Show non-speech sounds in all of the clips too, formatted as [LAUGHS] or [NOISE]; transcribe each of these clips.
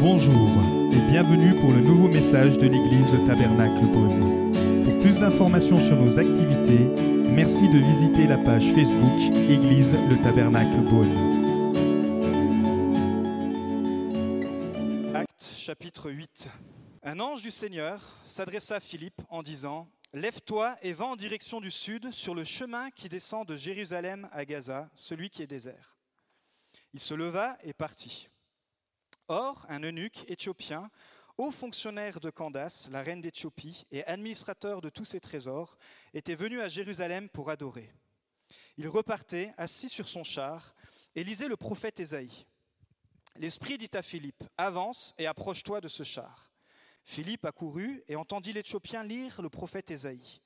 Bonjour et bienvenue pour le nouveau message de l'église Le Tabernacle Beaune. Pour plus d'informations sur nos activités, merci de visiter la page Facebook Église Le Tabernacle Beaune. Acte chapitre 8. Un ange du Seigneur s'adressa à Philippe en disant Lève-toi et va en direction du sud sur le chemin qui descend de Jérusalem à Gaza, celui qui est désert. Il se leva et partit. Or, un eunuque éthiopien, haut fonctionnaire de Candace, la reine d'Éthiopie, et administrateur de tous ses trésors, était venu à Jérusalem pour adorer. Il repartait, assis sur son char, et lisait le prophète Ésaïe. L'Esprit dit à Philippe, Avance et approche-toi de ce char. Philippe accourut et entendit l'Éthiopien lire le prophète Ésaïe.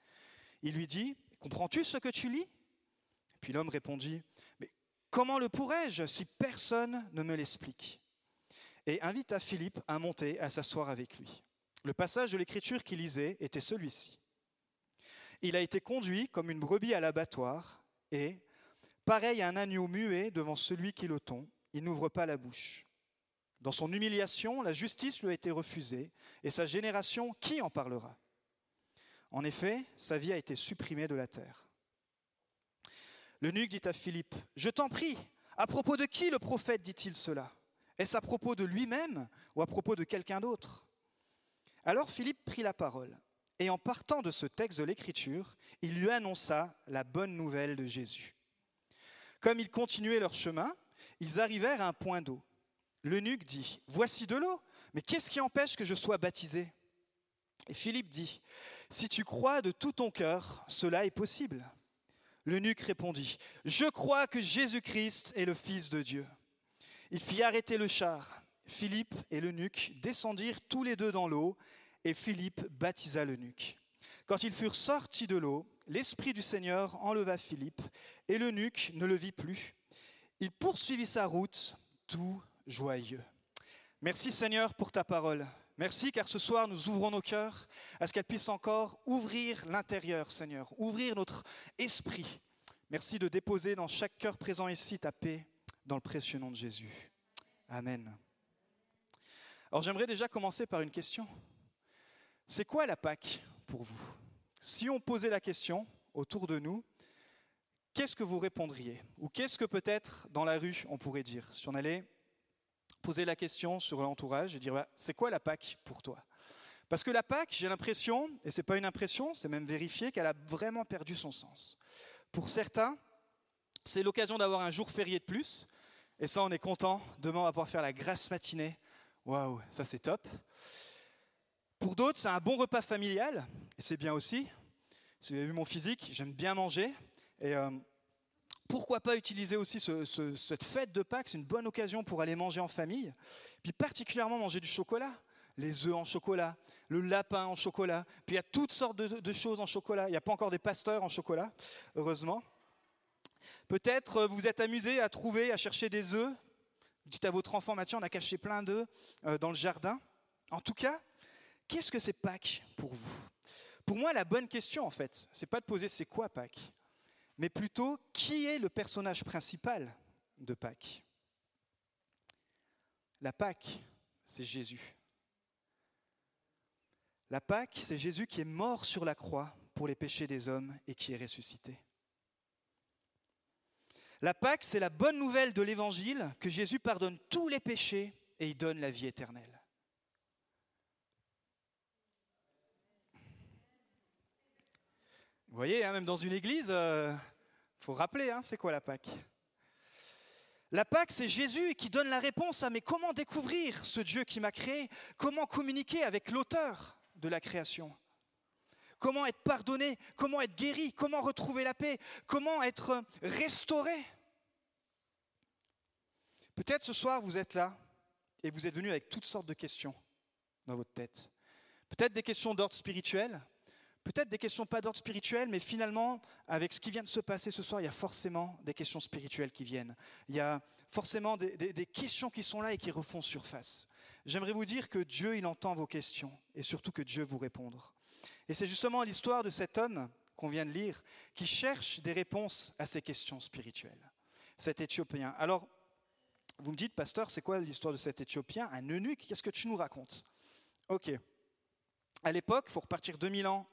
Il lui dit, Comprends-tu ce que tu lis? Puis l'homme répondit, Mais comment le pourrais-je si personne ne me l'explique? Et invita Philippe à monter, à s'asseoir avec lui. Le passage de l'écriture qu'il lisait était celui-ci. Il a été conduit comme une brebis à l'abattoir, et, pareil à un agneau muet devant celui qui le tond, il n'ouvre pas la bouche. Dans son humiliation, la justice lui a été refusée, et sa génération, qui en parlera? En effet, sa vie a été supprimée de la terre. L'eunuque dit à Philippe, Je t'en prie, à propos de qui le prophète dit-il cela? Est-ce à propos de lui-même ou à propos de quelqu'un d'autre? Alors Philippe prit la parole, et en partant de ce texte de l'Écriture, il lui annonça la bonne nouvelle de Jésus. Comme ils continuaient leur chemin, ils arrivèrent à un point d'eau. L'eunuque dit, Voici de l'eau, mais qu'est-ce qui empêche que je sois baptisé? Et Philippe dit, Si tu crois de tout ton cœur, cela est possible. L'eunuque répondit, Je crois que Jésus-Christ est le Fils de Dieu. Il fit arrêter le char. Philippe et l'eunuque descendirent tous les deux dans l'eau, et Philippe baptisa l'eunuque. Quand ils furent sortis de l'eau, l'Esprit du Seigneur enleva Philippe, et l'eunuque ne le vit plus. Il poursuivit sa route, tout joyeux. Merci Seigneur pour ta parole. Merci car ce soir nous ouvrons nos cœurs à ce qu'elle puisse encore ouvrir l'intérieur, Seigneur, ouvrir notre esprit. Merci de déposer dans chaque cœur présent ici ta paix, dans le précieux nom de Jésus. Amen. Alors j'aimerais déjà commencer par une question. C'est quoi la Pâque pour vous? Si on posait la question autour de nous, qu'est-ce que vous répondriez? Ou qu'est-ce que peut-être dans la rue on pourrait dire? Si on allait poser la question sur l'entourage et dire c'est quoi la Pâque pour toi? Parce que la Pâque, j'ai l'impression, et ce n'est pas une impression, c'est même vérifié, qu'elle a vraiment perdu son sens. Pour certains, c'est l'occasion d'avoir un jour férié de plus. Et ça, on est content. Demain, on va pouvoir faire la grasse matinée. Waouh, ça c'est top. Pour d'autres, c'est un bon repas familial. Et c'est bien aussi. Si vous avez vu mon physique, j'aime bien manger. Et euh, pourquoi pas utiliser aussi cette fête de Pâques? C'est une bonne occasion pour aller manger en famille. Puis particulièrement manger du chocolat. Les œufs en chocolat, le lapin en chocolat. Puis il y a toutes sortes de choses en chocolat. Il n'y a pas encore des pasteurs en chocolat, heureusement. Peut-être euh, vous êtes amusé à trouver, à chercher des œufs. Vous dites à votre enfant, Mathieu, on a caché plein d'œufs euh, dans le jardin. En tout cas, qu'est-ce que c'est Pâques pour vous? Pour moi, la bonne question, en fait, c'est pas de poser c'est quoi Pâques, mais plutôt qui est le personnage principal de Pâques? La Pâques, c'est Jésus. La Pâques, c'est Jésus qui est mort sur la croix pour les péchés des hommes et qui est ressuscité. La Pâque, c'est la bonne nouvelle de l'Évangile que Jésus pardonne tous les péchés et il donne la vie éternelle. Vous voyez, hein, même dans une église, il euh, faut rappeler, hein, c'est quoi la Pâque? La Pâque, c'est Jésus qui donne la réponse à mais comment découvrir ce Dieu qui m'a créé? Comment communiquer avec l'auteur de la création? Comment être pardonné? Comment être guéri? Comment retrouver la paix? Comment être restauré? Peut-être ce soir, vous êtes là et vous êtes venu avec toutes sortes de questions dans votre tête. Peut-être des questions d'ordre spirituel, peut-être des questions pas d'ordre spirituel, mais finalement, avec ce qui vient de se passer ce soir, il y a forcément des questions spirituelles qui viennent. Il y a forcément des, questions qui sont là et qui refont surface. J'aimerais vous dire que Dieu, il entend vos questions et surtout que Dieu vous répondra. Et c'est justement l'histoire de cet homme qu'on vient de lire qui cherche des réponses à ces questions spirituelles, cet Éthiopien. Alors, Vous me dites, pasteur, c'est quoi l'histoire de cet Éthiopien? Un eunuque Qu'est-ce que tu nous racontes? Ok. À l'époque, il faut repartir 2000 ans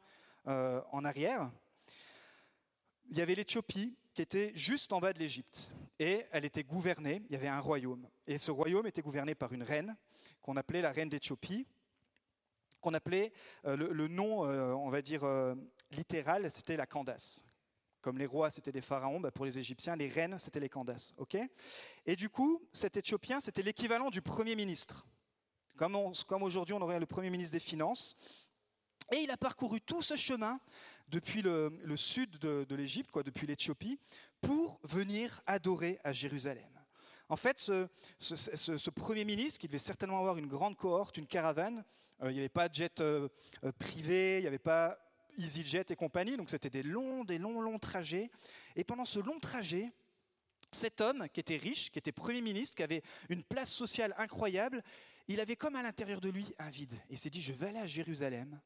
euh, en arrière. Il y avait l'Éthiopie qui était juste en bas de l'Égypte. Et elle était gouvernée, il y avait un royaume. Et ce royaume était gouverné par une reine, qu'on appelait la reine d'Éthiopie, qu'on appelait, euh, le, nom, euh, on va dire, littéral, c'était la Candace. Comme les rois, c'était des pharaons, bah, pour les Égyptiens, les reines, c'était les Candaces. et du coup, cet Éthiopien, c'était l'équivalent du Premier ministre. Comme, aujourd'hui, on aurait le Premier ministre des Finances. Et il a parcouru tout ce chemin depuis le, sud de, l'Égypte, quoi, depuis l'Éthiopie, pour venir adorer à Jérusalem. En fait, ce, Premier ministre, qui devait certainement avoir une grande cohorte, une caravane, euh, il n'y avait pas de jet euh, euh, privé, il n'y avait pas EasyJet et compagnie, donc c'était des longs, des longs, longs trajets. Et pendant ce long trajet, cet homme qui était riche, qui était Premier ministre, qui avait une place sociale incroyable, il avait comme à l'intérieur de lui un vide. Et il s'est dit, je vais aller à Jérusalem,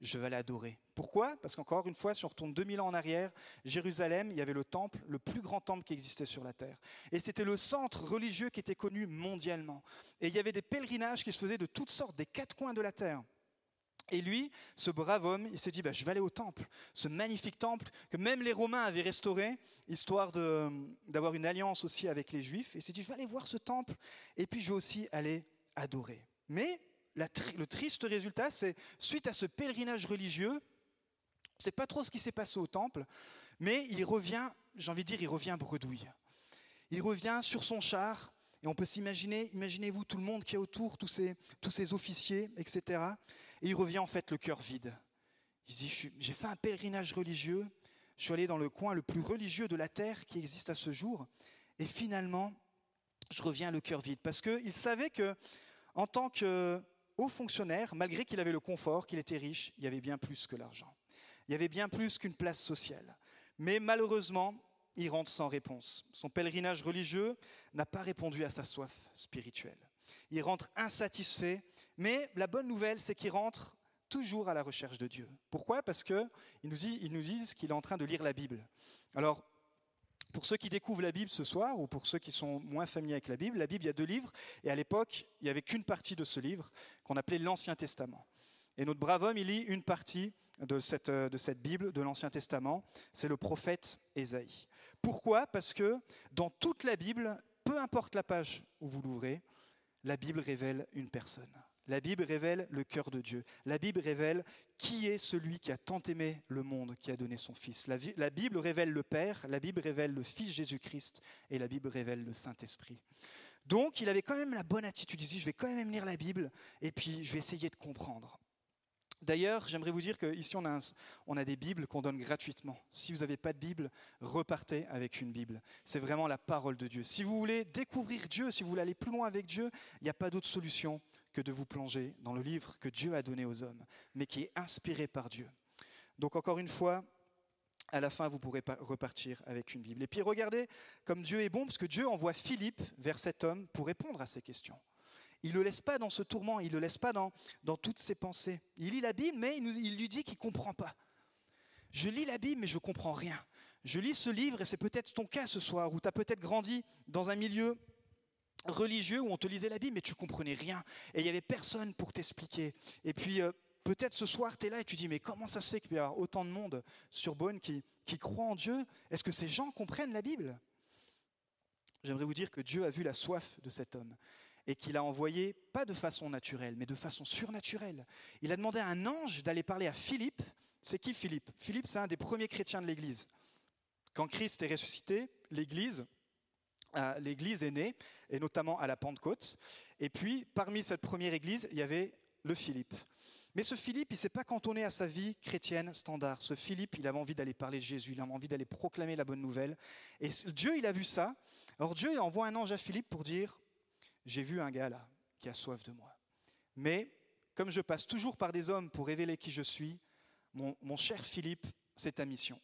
je vais aller adorer. Pourquoi? Parce qu'encore une fois, si on retourne 2000 ans en arrière, Jérusalem, il y avait le temple, le plus grand temple qui existait sur la terre. Et c'était le centre religieux qui était connu mondialement. Et il y avait des pèlerinages qui se faisaient de toutes sortes, des quatre coins de la terre. Et lui, ce brave homme, il s'est dit, bah, je vais aller au temple, ce magnifique temple que même les Romains avaient restauré, histoire d'avoir une alliance aussi avec les Juifs. Et il s'est dit, je vais aller voir ce temple, et puis je vais aussi aller adorer. Mais le triste résultat, c'est, suite à ce pèlerinage religieux, on ne sait pas trop ce qui s'est passé au temple, mais il revient, j'ai envie de dire, il revient bredouille. Il revient sur son char, et on peut s'imaginer, imaginez-vous tout le monde qui est autour, tous ces, tous ces officiers, etc. Et il revient en fait le cœur vide. Il dit, j'ai fait un pèlerinage religieux, je suis allé dans le coin le plus religieux de la terre qui existe à ce jour, et finalement, je reviens le cœur vide. Parce qu'il savait que, en tant que haut fonctionnaire, malgré qu'il avait le confort, qu'il était riche, il y avait bien plus que l'argent. Il y avait bien plus qu'une place sociale. Mais malheureusement, il rentre sans réponse. Son pèlerinage religieux n'a pas répondu à sa soif spirituelle. Il rentre insatisfait mais la bonne nouvelle, c'est qu'il rentre toujours à la recherche de Dieu. Pourquoi? Parce qu'ils nous, disent qu'il est en train de lire la Bible. Alors, pour ceux qui découvrent la Bible ce soir, ou pour ceux qui sont moins familiers avec la Bible, la Bible, il y a deux livres, et à l'époque, il n'y avait qu'une partie de ce livre, qu'on appelait l'Ancien Testament. Et notre brave homme, il lit une partie de cette, de cette Bible, de l'Ancien Testament, c'est le prophète Ésaïe. Pourquoi? Parce que dans toute la Bible, peu importe la page où vous l'ouvrez, la Bible révèle une personne. La Bible révèle le cœur de Dieu. La Bible révèle qui est celui qui a tant aimé le monde, qui a donné son Fils? La, Bible révèle le Père, la Bible révèle le Fils Jésus-Christ et la Bible révèle le Saint-Esprit. Donc il avait quand même la bonne attitude. Il dit, je vais quand même lire la Bible et puis je vais essayer de comprendre. D'ailleurs, j'aimerais vous dire qu'ici, on on a des Bibles qu'on donne gratuitement. Si vous n'avez pas de Bible, repartez avec une Bible. C'est vraiment la parole de Dieu. Si vous voulez découvrir Dieu, si vous voulez aller plus loin avec Dieu, il n'y a pas d'autre solution que de vous plonger dans le livre que Dieu a donné aux hommes, mais qui est inspiré par Dieu. Donc encore une fois, à la fin, vous pourrez repartir avec une Bible. Et puis regardez comme Dieu est bon, parce que Dieu envoie Philippe vers cet homme pour répondre à ces questions. Il ne le laisse pas dans ce tourment, il ne le laisse pas dans, toutes ses pensées. Il lit la Bible, mais il, il lui dit qu'il ne comprend pas. Je lis la Bible, mais je ne comprends rien. Je lis ce livre, et c'est peut-être ton cas ce soir, où tu as peut-être grandi dans un milieu religieux où on te lisait la Bible, mais tu comprenais rien. Et il n'y avait personne pour t'expliquer. Et puis, euh, peut-être ce soir, tu es là et tu dis, mais comment ça se fait qu'il y a autant de monde sur Beaune qui, qui croit en Dieu? Est-ce que ces gens comprennent la Bible? J'aimerais vous dire que Dieu a vu la soif de cet homme et qu'il a envoyé, pas de façon naturelle, mais de façon surnaturelle. Il a demandé à un ange d'aller parler à Philippe. C'est qui Philippe? Philippe, c'est un des premiers chrétiens de l'Église. Quand Christ est ressuscité, l'Église, l'Église est née, et notamment à la Pentecôte. Et puis, parmi cette première Église, il y avait le Philippe. Mais ce Philippe, il ne s'est pas cantonné à sa vie chrétienne standard. Ce Philippe, il avait envie d'aller parler de Jésus, il avait envie d'aller proclamer la bonne nouvelle. Et Dieu, il a vu ça. Alors Dieu envoie un ange à Philippe pour dire, j'ai vu un gars là qui a soif de moi. Mais comme je passe toujours par des hommes pour révéler qui je suis, mon cher Philippe, c'est ta mission.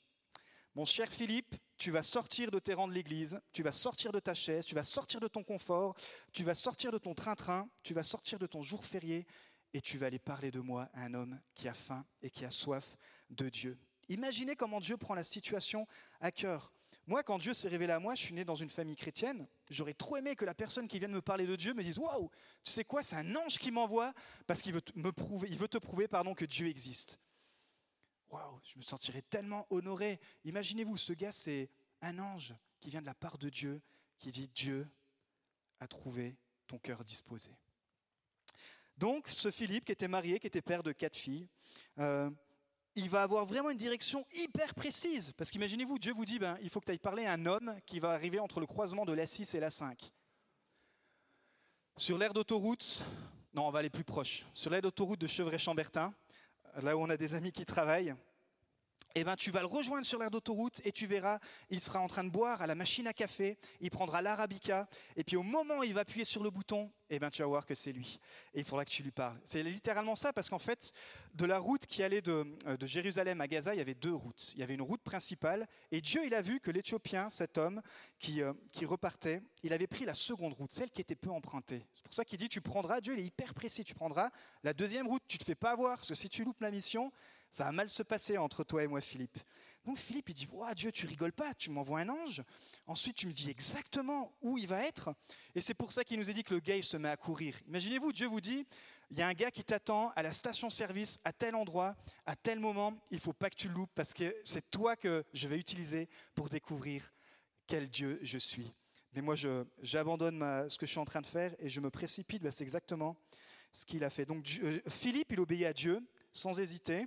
Mon cher Philippe, tu vas sortir de tes rangs de l'église, tu vas sortir de ta chaise, tu vas sortir de ton confort, tu vas sortir de ton train-train, tu vas sortir de ton jour férié et tu vas aller parler de moi à un homme qui a faim et qui a soif de Dieu. Imaginez comment Dieu prend la situation à cœur. Moi, quand Dieu s'est révélé à moi, je suis né dans une famille chrétienne. J'aurais trop aimé que la personne qui vient de me parler de Dieu me dise Waouh, tu sais quoi, c'est un ange qui m'envoie parce qu'il veut, me prouver, il veut te prouver pardon, que Dieu existe. Waouh, je me sentirais tellement honoré. Imaginez-vous, ce gars, c'est un ange qui vient de la part de Dieu, qui dit Dieu a trouvé ton cœur disposé. Donc, ce Philippe, qui était marié, qui était père de quatre filles, euh, il va avoir vraiment une direction hyper précise. Parce qu'imaginez-vous, Dieu vous dit, ben, il faut que tu ailles parler à un homme qui va arriver entre le croisement de l'A6 et l'A5. Sur l'aire d'autoroute, non, on va aller plus proche. Sur l'aire d'autoroute de Chevray-Chambertin, là où on a des amis qui travaillent, eh ben, tu vas le rejoindre sur l'aire d'autoroute et tu verras, il sera en train de boire à la machine à café, il prendra l'arabica, et puis au moment où il va appuyer sur le bouton, eh ben, tu vas voir que c'est lui. Et il faudra que tu lui parles. C'est littéralement ça, parce qu'en fait, de la route qui allait de, euh, de, Jérusalem à Gaza, il y avait deux routes. Il y avait une route principale, et Dieu, il a vu que l'Éthiopien, cet homme qui, euh, qui repartait, il avait pris la seconde route, celle qui était peu empruntée. C'est pour ça qu'il dit, tu prendras, Dieu, il est hyper précis, tu prendras la deuxième route, tu ne te fais pas avoir, parce que si tu loupes la mission, ça va mal se passer entre toi et moi, Philippe. Donc Philippe, il dit, oh, Dieu, tu rigoles pas, tu m'envoies un ange. Ensuite, tu me dis exactement où il va être. Et c'est pour ça qu'il nous a dit que le gars, il se met à courir. Imaginez-vous, Dieu vous dit, il y a un gars qui t'attend à la station-service, à tel endroit, à tel moment. Il faut pas que tu le loupes parce que c'est toi que je vais utiliser pour découvrir quel Dieu je suis. Mais moi, j'abandonne ce que je suis en train de faire et je me précipite. C'est exactement ce qu'il a fait. Donc euh, Philippe, il obéit à Dieu sans hésiter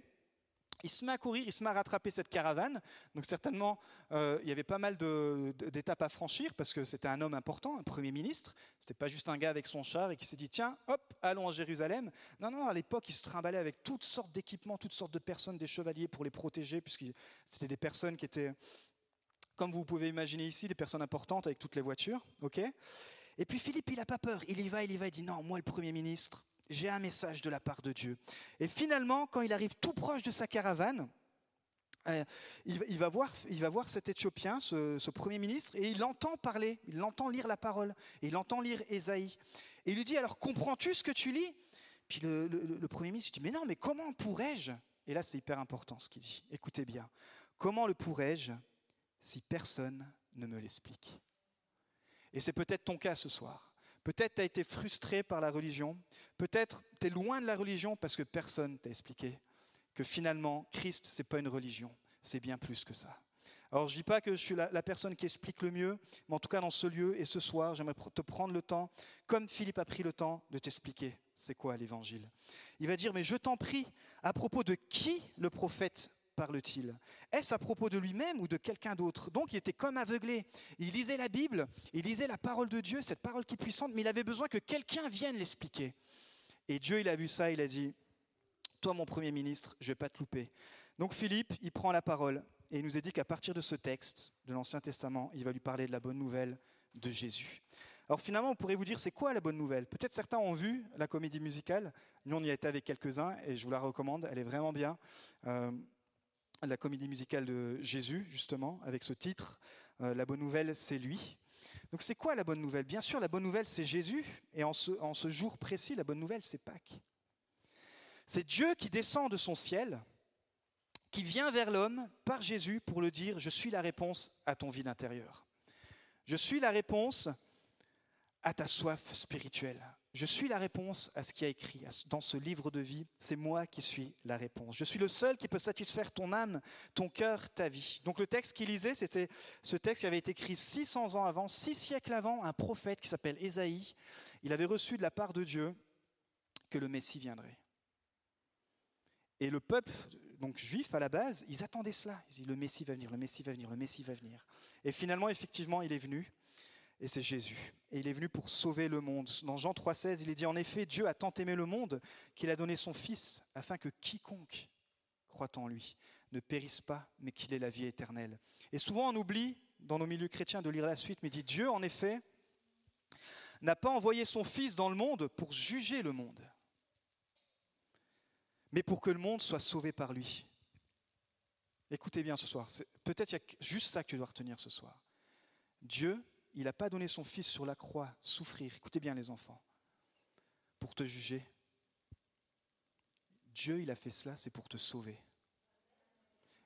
il se met à courir, il se met à rattraper cette caravane. Donc certainement, euh, il y avait pas mal d'étapes à franchir parce que c'était un homme important, un premier ministre. C'était pas juste un gars avec son char et qui s'est dit tiens, hop, allons à Jérusalem. Non, non, à l'époque, il se trimballait avec toutes sortes d'équipements, toutes sortes de personnes, des chevaliers pour les protéger, puisque c'était des personnes qui étaient, comme vous pouvez imaginer ici, des personnes importantes avec toutes les voitures. ok? Et puis Philippe, il n'a pas peur. Il y va, il y va, il dit non, moi, le Premier ministre, j'ai un message de la part de Dieu. Et finalement, quand il arrive tout proche de sa caravane, euh, il, va voir, cet Éthiopien, ce, Premier ministre, et il l'entend parler, il l'entend lire la parole, et il entend lire Ésaïe. Et il lui dit, alors comprends-tu ce que tu lis? Puis le, le Premier ministre dit, mais non, mais comment pourrais-je? Et là, c'est hyper important ce qu'il dit. Écoutez bien, comment le pourrais-je si personne ne me l'explique? Et c'est peut-être ton cas ce soir. Peut-être tu as été frustré par la religion. Peut-être tu es loin de la religion parce que personne t'a expliqué que finalement, Christ, ce n'est pas une religion, c'est bien plus que ça. Alors je ne dis pas que je suis la, personne qui explique le mieux, mais en tout cas dans ce lieu et ce soir, j'aimerais te prendre le temps, comme Philippe a pris le temps, de t'expliquer c'est quoi l'évangile. Il va dire, mais je t'en prie, à propos de qui le prophète parle-t-il? Est-ce à propos de lui-même ou de quelqu'un d'autre? Donc il était comme aveuglé. Il lisait la Bible, il lisait la parole de Dieu, cette parole qui est puissante, mais il avait besoin que quelqu'un vienne l'expliquer. Et Dieu, il a vu ça, il a dit, toi mon Premier ministre, je ne vais pas te louper. Donc Philippe, il prend la parole et il nous a dit qu'à partir de ce texte de l'Ancien Testament, il va lui parler de la bonne nouvelle de Jésus. Alors finalement, on pourrait vous dire, c'est quoi la bonne nouvelle? Peut-être certains ont vu la comédie musicale. Nous, on y a été avec quelques-uns et je vous la recommande. Elle est vraiment bien. Euh, la comédie musicale de Jésus, justement, avec ce titre, euh, La bonne nouvelle, c'est lui. Donc c'est quoi la bonne nouvelle? Bien sûr, la bonne nouvelle, c'est Jésus, et en ce, en ce jour précis, la bonne nouvelle, c'est Pâques. C'est Dieu qui descend de son ciel, qui vient vers l'homme par Jésus pour le dire, je suis la réponse à ton vide intérieur. Je suis la réponse à ta soif spirituelle. Je suis la réponse à ce qui a écrit dans ce livre de vie. C'est moi qui suis la réponse. Je suis le seul qui peut satisfaire ton âme, ton cœur, ta vie. Donc le texte qu'il lisait, c'était ce texte qui avait été écrit 600 ans avant, six siècles avant, un prophète qui s'appelle Ésaïe. Il avait reçu de la part de Dieu que le Messie viendrait. Et le peuple, donc juif à la base, ils attendaient cela. Ils disaient le Messie va venir, le Messie va venir, le Messie va venir. Et finalement, effectivement, il est venu et c'est Jésus. Et il est venu pour sauver le monde. Dans Jean 3,16, il est dit En effet, Dieu a tant aimé le monde qu'il a donné son Fils, afin que quiconque croit en lui ne périsse pas, mais qu'il ait la vie éternelle. Et souvent, on oublie, dans nos milieux chrétiens, de lire la suite, mais dit Dieu, en effet, n'a pas envoyé son Fils dans le monde pour juger le monde, mais pour que le monde soit sauvé par lui. Écoutez bien ce soir, peut-être il y a juste ça que tu dois retenir ce soir. Dieu il n'a pas donné son Fils sur la croix souffrir, écoutez bien les enfants, pour te juger. Dieu, il a fait cela, c'est pour te sauver.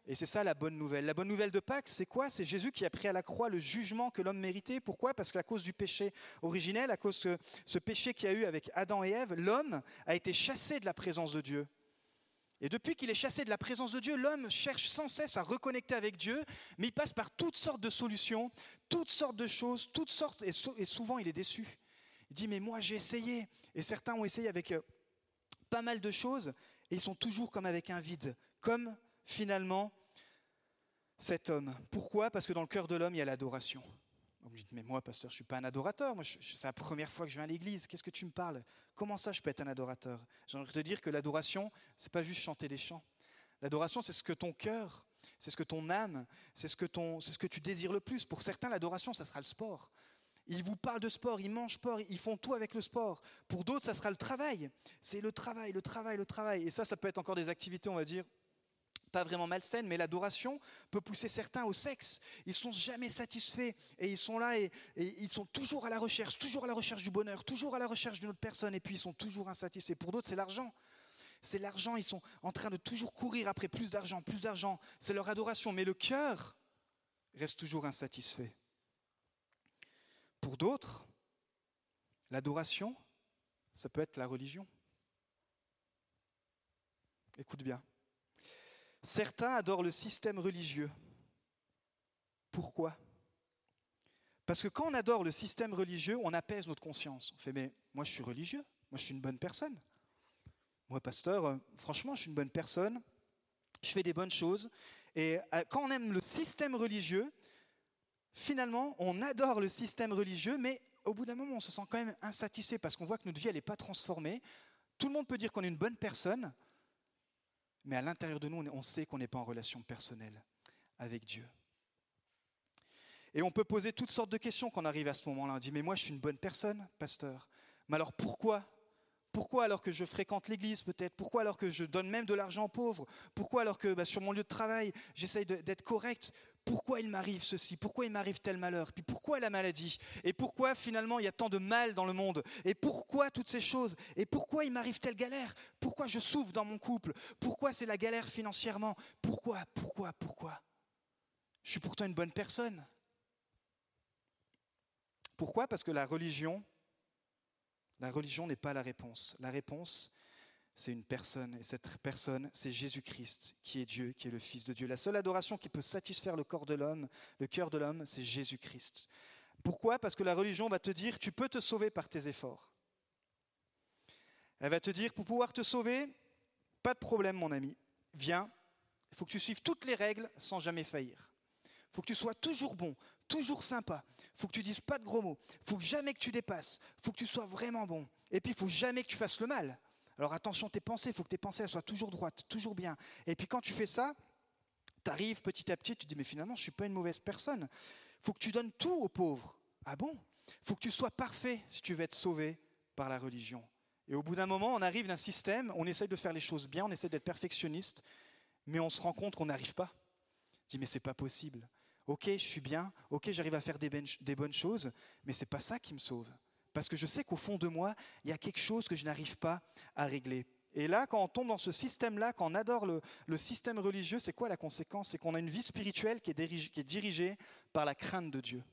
Et c'est ça la bonne nouvelle. La bonne nouvelle de Pâques, c'est quoi? C'est Jésus qui a pris à la croix le jugement que l'homme méritait. Pourquoi? Parce qu'à cause du péché originel, à cause de ce péché qu'il y a eu avec Adam et Ève, l'homme a été chassé de la présence de Dieu. Et depuis qu'il est chassé de la présence de Dieu, l'homme cherche sans cesse à reconnecter avec Dieu, mais il passe par toutes sortes de solutions, toutes sortes de choses, toutes sortes, et, souvent il est déçu. Il dit, mais moi j'ai essayé, et certains ont essayé avec euh, pas mal de choses, et ils sont toujours comme avec un vide, comme finalement cet homme. Pourquoi? Parce que dans le cœur de l'homme, il y a l'adoration. Vous me dites, mais moi, pasteur, je ne suis pas un adorateur. Moi, c'est la première fois que je viens à l'église. Qu'est-ce que tu me parles? Comment ça, je peux être un adorateur? J'aimerais te dire que l'adoration, c'est pas juste chanter des chants. L'adoration, c'est ce que ton cœur, c'est ce que ton âme, c'est ce que ton, c'est ce que tu désires le plus. Pour certains, l'adoration, ça sera le sport. Ils vous parlent de sport, ils mangent sport, ils font tout avec le sport. Pour d'autres, ça sera le travail. C'est le travail, le travail, le travail. Et ça, ça peut être encore des activités, on va dire, pas vraiment malsaine, mais l'adoration peut pousser certains au sexe. Ils sont jamais satisfaits et ils sont là et, ils sont toujours à la recherche, toujours à la recherche du bonheur, toujours à la recherche d'une autre personne et puis ils sont toujours insatisfaits. Pour d'autres, c'est l'argent. C'est l'argent, ils sont en train de toujours courir après plus d'argent, plus d'argent. C'est leur adoration, mais le cœur reste toujours insatisfait. Pour d'autres, l'adoration, ça peut être la religion. Écoute bien. Certains adorent le système religieux. Pourquoi? Parce que quand on adore le système religieux, on apaise notre conscience. On fait, mais moi je suis religieux, moi je suis une bonne personne. Moi, pasteur, euh, franchement, je suis une bonne personne, je fais des bonnes choses. Et euh, quand on aime le système religieux, finalement, on adore le système religieux, mais au bout d'un moment, on se sent quand même insatisfait parce qu'on voit que notre vie, elle n'est pas transformée. Tout le monde peut dire qu'on est une bonne personne, mais à l'intérieur de nous, on sait qu'on n'est pas en relation personnelle avec Dieu. Et on peut poser toutes sortes de questions quand on arrive à ce moment-là. On dit, mais moi je suis une bonne personne, pasteur. Mais alors pourquoi Pourquoi alors que je fréquente l'église peut-être? Pourquoi alors que je donne même de l'argent aux pauvres? Pourquoi alors que bah, sur mon lieu de travail, j'essaye d'être correct? Pourquoi il m'arrive ceci, pourquoi il m'arrive tel malheur, puis pourquoi la maladie, et pourquoi finalement il y a tant de mal dans le monde, et pourquoi toutes ces choses, et pourquoi il m'arrive telle galère, pourquoi je souffre dans mon couple, pourquoi c'est la galère financièrement, pourquoi, pourquoi, pourquoi? Je suis pourtant une bonne personne. Pourquoi? Parce que la religion, la religion n'est pas la réponse. La réponse, c'est une personne, et cette personne, c'est Jésus-Christ, qui est Dieu, qui est le Fils de Dieu. La seule adoration qui peut satisfaire le corps de l'homme, le cœur de l'homme, c'est Jésus-Christ. Pourquoi? Parce que la religion va te dire, tu peux te sauver par tes efforts. Elle va te dire, pour pouvoir te sauver, pas de problème mon ami, viens, il faut que tu suives toutes les règles sans jamais faillir. Il faut que tu sois toujours bon, toujours sympa. Faut que tu dises pas de gros mots. Faut jamais que tu dépasses. Faut que tu sois vraiment bon. Et puis faut jamais que tu fasses le mal. Alors attention, tes pensées, faut que tes pensées soient toujours droites, toujours bien. Et puis quand tu fais ça, tu arrives petit à petit, tu te dis, mais finalement, je suis pas une mauvaise personne. Faut que tu donnes tout aux pauvres. Ah bon? Faut que tu sois parfait si tu veux être sauvé par la religion. Et au bout d'un moment, on arrive d'un système, on essaye de faire les choses bien, on essaie d'être perfectionniste, mais on se rend compte qu'on n'arrive pas. On dit, mais c'est pas possible. Ok, je suis bien, ok, j'arrive à faire des, bonnes choses, mais c'est pas ça qui me sauve parce que je sais qu'au fond de moi, il y a quelque chose que je n'arrive pas à régler. Et là, quand on tombe dans ce système-là, quand on adore le, système religieux, c'est quoi la conséquence? C'est qu'on a une vie spirituelle qui est, qui est dirigée par la crainte de Dieu.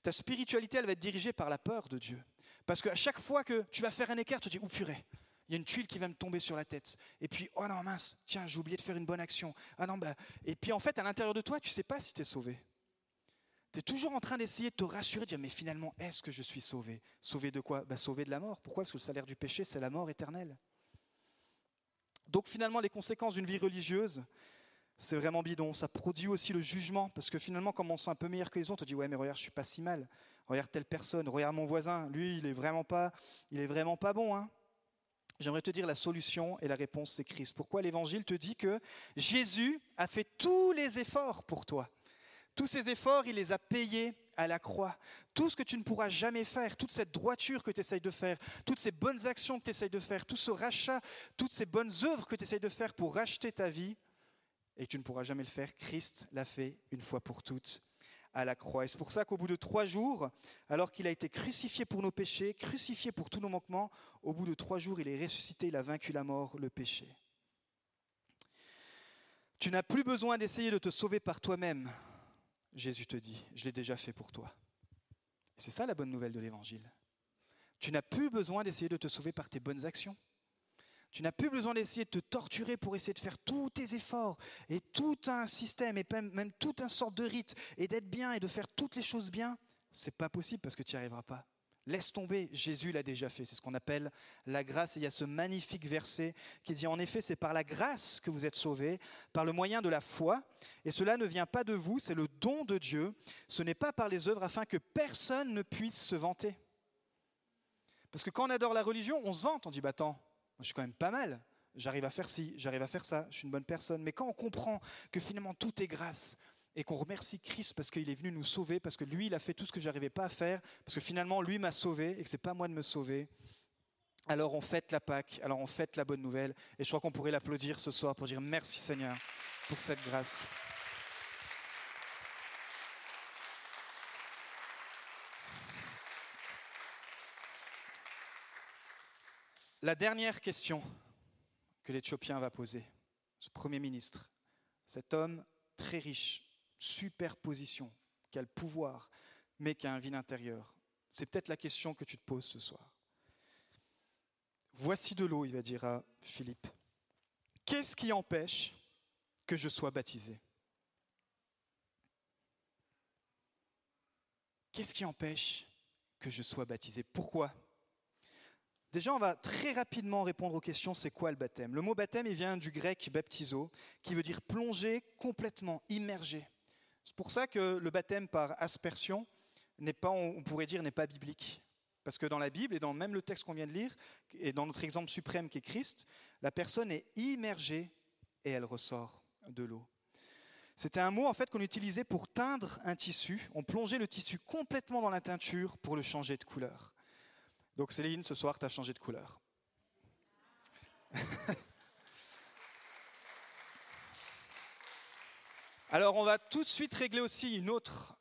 Ta spiritualité, elle va être dirigée par la peur de Dieu. Parce qu'à chaque fois que tu vas faire un écart, tu te dis, oh purée, il y a une tuile qui va me tomber sur la tête. Et puis, oh non, mince, tiens, j'ai oublié de faire une bonne action. Ah non, bah. Et puis en fait, à l'intérieur de toi, tu ne sais pas si tu es sauvé. Tu es toujours en train d'essayer de te rassurer, de dire, mais finalement, est-ce que je suis sauvé? Sauvé de quoi? Bah, Sauvé de la mort. Pourquoi? Parce que le salaire du péché, c'est la mort éternelle. Donc finalement, les conséquences d'une vie religieuse, c'est vraiment bidon. Ça produit aussi le jugement, parce que finalement, comme on sent un peu meilleur que les autres, on dit, ouais, mais regarde, je suis pas si mal. Regarde telle personne, regarde mon voisin, lui, il est vraiment pas, il est vraiment pas bon. Hein J'aimerais te dire la solution et la réponse, c'est Christ. Pourquoi l'Évangile te dit que Jésus a fait tous les efforts pour toi? Tous ces efforts, il les a payés à la croix. Tout ce que tu ne pourras jamais faire, toute cette droiture que tu essayes de faire, toutes ces bonnes actions que tu essayes de faire, tout ce rachat, toutes ces bonnes œuvres que tu essayes de faire pour racheter ta vie, et tu ne pourras jamais le faire, Christ l'a fait une fois pour toutes à la croix. Et c'est pour ça qu'au bout de trois jours, alors qu'il a été crucifié pour nos péchés, crucifié pour tous nos manquements, au bout de trois jours, il est ressuscité, il a vaincu la mort, le péché. Tu n'as plus besoin d'essayer de te sauver par toi-même. Jésus te dit, je l'ai déjà fait pour toi. C'est ça la bonne nouvelle de l'Évangile. Tu n'as plus besoin d'essayer de te sauver par tes bonnes actions. Tu n'as plus besoin d'essayer de te torturer pour essayer de faire tous tes efforts et tout un système et même toute une sorte de rite et d'être bien et de faire toutes les choses bien. C'est pas possible parce que tu n'y arriveras pas. Laisse tomber, Jésus l'a déjà fait. C'est ce qu'on appelle la grâce. Et il y a ce magnifique verset qui dit En effet, c'est par la grâce que vous êtes sauvés, par le moyen de la foi. Et cela ne vient pas de vous, c'est le don de Dieu. Ce n'est pas par les œuvres afin que personne ne puisse se vanter. Parce que quand on adore la religion, on se vante. On dit Bah attends, je suis quand même pas mal. J'arrive à faire ci, j'arrive à faire ça, je suis une bonne personne. Mais quand on comprend que finalement tout est grâce, et qu'on remercie Christ parce qu'il est venu nous sauver, parce que lui, il a fait tout ce que j'arrivais pas à faire, parce que finalement, lui m'a sauvé et que c'est pas moi de me sauver. Alors on fête la Pâque, alors on fête la bonne nouvelle, et je crois qu'on pourrait l'applaudir ce soir pour dire merci Seigneur pour cette grâce. La dernière question que l'Éthiopien va poser, ce Premier ministre, cet homme très riche, superposition, qui a le pouvoir, mais qui a un vide intérieur C'est peut-être la question que tu te poses ce soir. Voici de l'eau, il va dire à Philippe. Qu'est-ce qui empêche que je sois baptisé? Qu'est-ce qui empêche que je sois baptisé? Pourquoi? Déjà, on va très rapidement répondre aux questions c'est quoi le baptême? Le mot baptême, il vient du grec baptizo, qui veut dire plonger complètement, immerger. C'est pour ça que le baptême par aspersion n'est pas, on pourrait dire, n'est pas biblique. Parce que dans la Bible et dans même le texte qu'on vient de lire, et dans notre exemple suprême qui est Christ, la personne est immergée et elle ressort de l'eau. C'était un mot en fait qu'on utilisait pour teindre un tissu. On plongeait le tissu complètement dans la teinture pour le changer de couleur. Donc Céline, ce soir, tu as changé de couleur. [LAUGHS] Alors on va tout de suite régler aussi une autre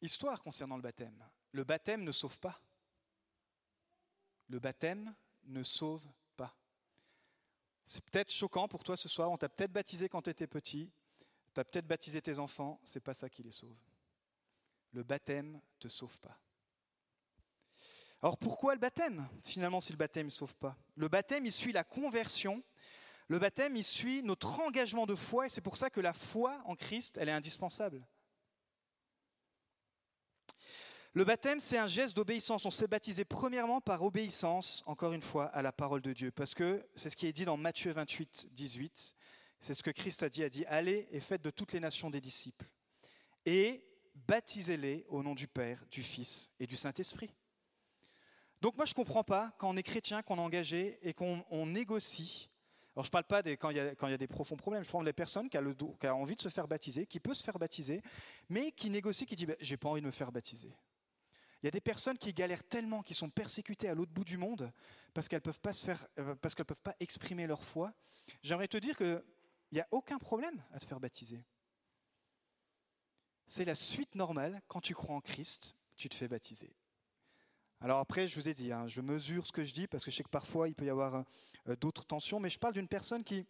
histoire concernant le baptême. Le baptême ne sauve pas. Le baptême ne sauve pas. C'est peut-être choquant pour toi ce soir, on t'a peut-être baptisé quand tu étais petit, tu as peut-être baptisé tes enfants, c'est pas ça qui les sauve. Le baptême ne te sauve pas. Alors pourquoi le baptême Finalement, si le baptême ne sauve pas? Le baptême, il suit la conversion le baptême, il suit notre engagement de foi et c'est pour ça que la foi en Christ, elle est indispensable. Le baptême, c'est un geste d'obéissance. On s'est baptisé premièrement par obéissance, encore une fois, à la parole de Dieu. Parce que c'est ce qui est dit dans Matthieu 28, 18. C'est ce que Christ a dit, a dit, allez et faites de toutes les nations des disciples. Et baptisez-les au nom du Père, du Fils et du Saint-Esprit. Donc moi, je ne comprends pas quand on est chrétien, qu'on est engagé et qu'on négocie alors je ne parle pas quand, il y a, des profonds problèmes, je parle des personnes qui ont, envie de se faire baptiser, qui peuvent se faire baptiser, mais qui négocient, qui disent Je j'ai pas envie de me faire baptiser. Il y a des personnes qui galèrent tellement, qui sont persécutées à l'autre bout du monde parce qu'elles peuvent pas euh, peuvent pas exprimer leur foi. J'aimerais te dire qu'il n'y a aucun problème à te faire baptiser. C'est la suite normale quand tu crois en Christ, tu te fais baptiser. Alors après, je vous ai dit, hein, je mesure ce que je dis parce que je sais que parfois il peut y avoir euh, d'autres tensions, mais je parle d'une personne qui,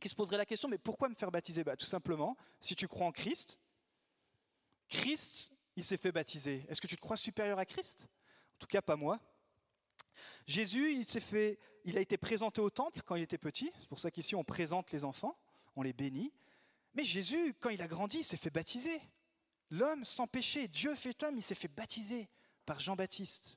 qui se poserait la question, mais pourquoi me faire baptiser? Bah, Tout simplement, si tu crois en Christ, Christ, il s'est fait baptiser. Est-ce que tu te crois supérieur à Christ? En tout cas, pas moi. Jésus, il s'est fait, il a été présenté au temple quand il était petit. C'est pour ça qu'ici on présente les enfants, on les bénit. Mais Jésus, quand il a grandi, il s'est fait baptiser. L'homme sans péché, Dieu fait homme, il s'est fait baptiser par Jean-Baptiste.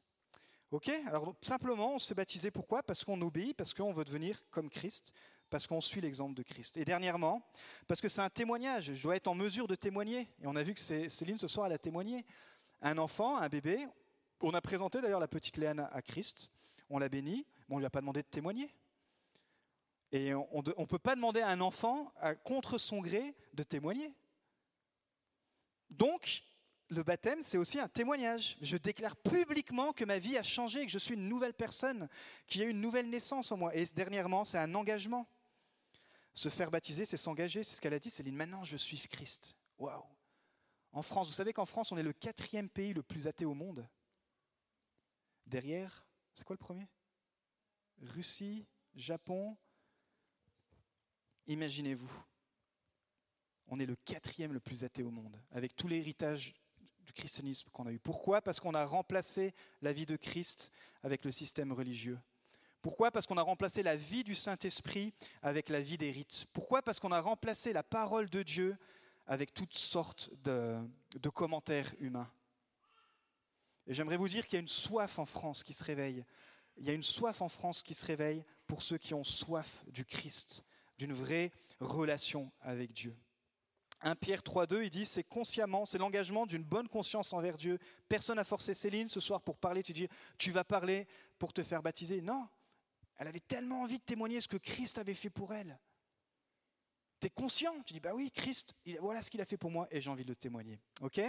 Ok Alors simplement, on se baptisé pourquoi? Parce qu'on obéit, parce qu'on veut devenir comme Christ, parce qu'on suit l'exemple de Christ. Et dernièrement, parce que c'est un témoignage, je dois être en mesure de témoigner. Et on a vu que Céline ce soir, elle a témoigné. Un enfant, un bébé, on a présenté d'ailleurs la petite Léane à Christ, on l'a béni, mais on ne lui a pas demandé de témoigner. Et on ne peut pas demander à un enfant, contre son gré, de témoigner. Donc, le baptême, c'est aussi un témoignage. Je déclare publiquement que ma vie a changé, que je suis une nouvelle personne, qu'il y a une nouvelle naissance en moi. Et dernièrement, c'est un engagement. Se faire baptiser, c'est s'engager. C'est ce qu'elle a dit, Céline. Maintenant, je suis Christ. Waouh En France, vous savez qu'en France, on est le quatrième pays le plus athée au monde. Derrière, c'est quoi le premier? Russie, Japon. Imaginez-vous. on est le quatrième le plus athée au monde, avec tout l'héritage du christianisme qu'on a eu. Pourquoi? Parce qu'on a remplacé la vie de Christ avec le système religieux. Pourquoi? Parce qu'on a remplacé la vie du Saint-Esprit avec la vie des rites. Pourquoi? Parce qu'on a remplacé la parole de Dieu avec toutes sortes de, de commentaires humains. Et j'aimerais vous dire qu'il y a une soif en France qui se réveille. Il y a une soif en France qui se réveille pour ceux qui ont soif du Christ, d'une vraie relation avec Dieu. 1 Pierre 3.2, il dit, c'est consciemment, c'est l'engagement d'une bonne conscience envers Dieu. Personne n'a forcé Céline ce soir pour parler, tu dis, tu vas parler pour te faire baptiser. Non, elle avait tellement envie de témoigner ce que Christ avait fait pour elle. Tu es conscient, tu dis, bah oui, Christ, voilà ce qu'il a fait pour moi et j'ai envie de le témoigner. ok?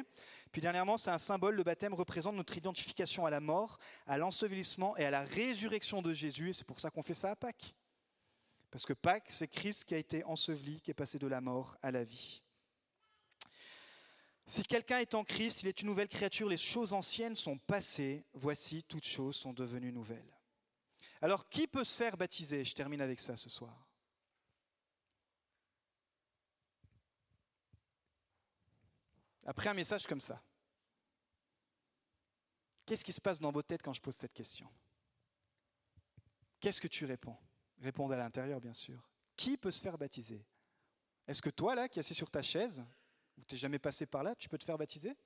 Puis dernièrement, c'est un symbole, le baptême représente notre identification à la mort, à l'ensevelissement et à la résurrection de Jésus. Et c'est pour ça qu'on fait ça à Pâques. Parce que Pâques, c'est Christ qui a été enseveli, qui est passé de la mort à la vie. Si quelqu'un est en Christ, il est une nouvelle créature, les choses anciennes sont passées, voici, toutes choses sont devenues nouvelles. Alors, qui peut se faire baptiser? Je termine avec ça ce soir. Après un message comme ça, qu'est-ce qui se passe dans vos têtes quand je pose cette question? Qu'est-ce que tu réponds? Répondez à l'intérieur, bien sûr. Qui peut se faire baptiser? Est-ce que toi, là, qui es assis sur ta chaise, ou tu n'es jamais passé par là, tu peux te faire baptiser?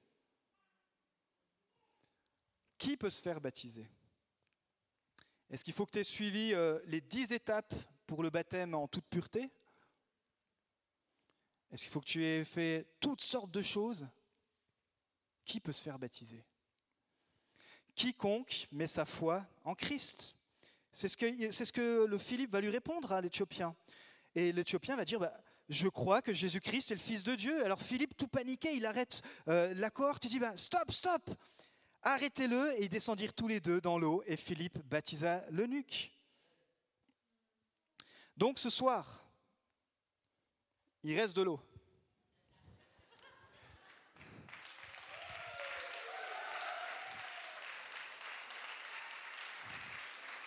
Qui peut se faire baptiser? Est-ce qu'il faut que tu aies suivi euh, les dix étapes pour le baptême en toute pureté? Est-ce qu'il faut que tu aies fait toutes sortes de choses? Qui peut se faire baptiser? Quiconque met sa foi en Christ. C'est ce, que, c'est ce que le Philippe va lui répondre à l'Éthiopien. Et l'Éthiopien va dire, bah, je crois que Jésus-Christ est le Fils de Dieu. Alors Philippe, tout paniqué, il arrête euh, l'accord, il dit, bah, stop, stop, arrêtez-le. Et ils descendirent tous les deux dans l'eau et Philippe baptisa l'eunuque. Donc ce soir, il reste de l'eau.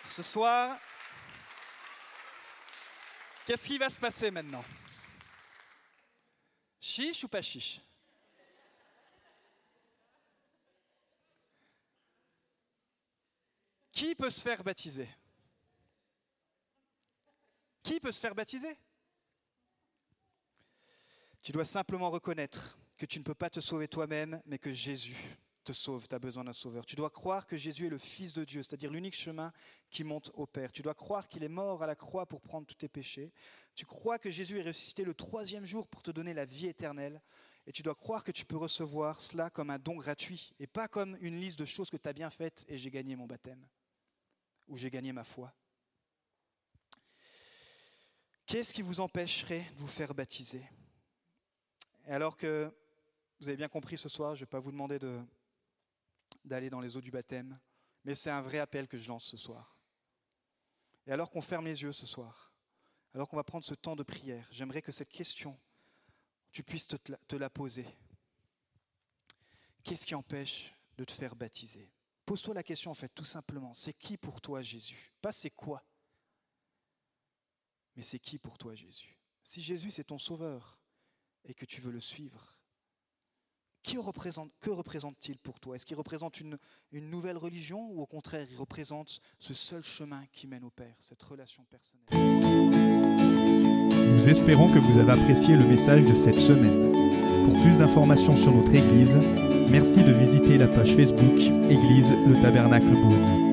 Ce soir, qu'est-ce qui va se passer maintenant? Chiche ou pas chiche? Qui peut se faire baptiser? Qui peut se faire baptiser? Tu dois simplement reconnaître que tu ne peux pas te sauver toi-même, mais que Jésus te sauve, tu as besoin d'un sauveur. Tu dois croire que Jésus est le Fils de Dieu, c'est-à-dire l'unique chemin qui monte au Père. Tu dois croire qu'il est mort à la croix pour prendre tous tes péchés. Tu crois que Jésus est ressuscité le troisième jour pour te donner la vie éternelle. Et tu dois croire que tu peux recevoir cela comme un don gratuit et pas comme une liste de choses que tu as bien faites et j'ai gagné mon baptême ou j'ai gagné ma foi. Qu'est-ce qui vous empêcherait de vous faire baptiser? Et alors que vous avez bien compris ce soir, je ne vais pas vous demander de d'aller dans les eaux du baptême, mais c'est un vrai appel que je lance ce soir. Et alors qu'on ferme les yeux ce soir, alors qu'on va prendre ce temps de prière, j'aimerais que cette question, tu puisses te, la poser. Qu'est-ce qui empêche de te faire baptiser? Pose-toi la question en fait, tout simplement. C'est qui pour toi Jésus? Pas c'est quoi, mais c'est qui pour toi Jésus? Si Jésus c'est ton sauveur et que tu veux le suivre, représente, que représente-t-il pour toi? Est-ce qu'il représente une, une nouvelle religion ou au contraire il représente ce seul chemin qui mène au Père, cette relation personnelle? Nous espérons que vous avez apprécié le message de cette semaine. Pour plus d'informations sur notre Église, merci de visiter la page Facebook Église le Tabernacle Beaune.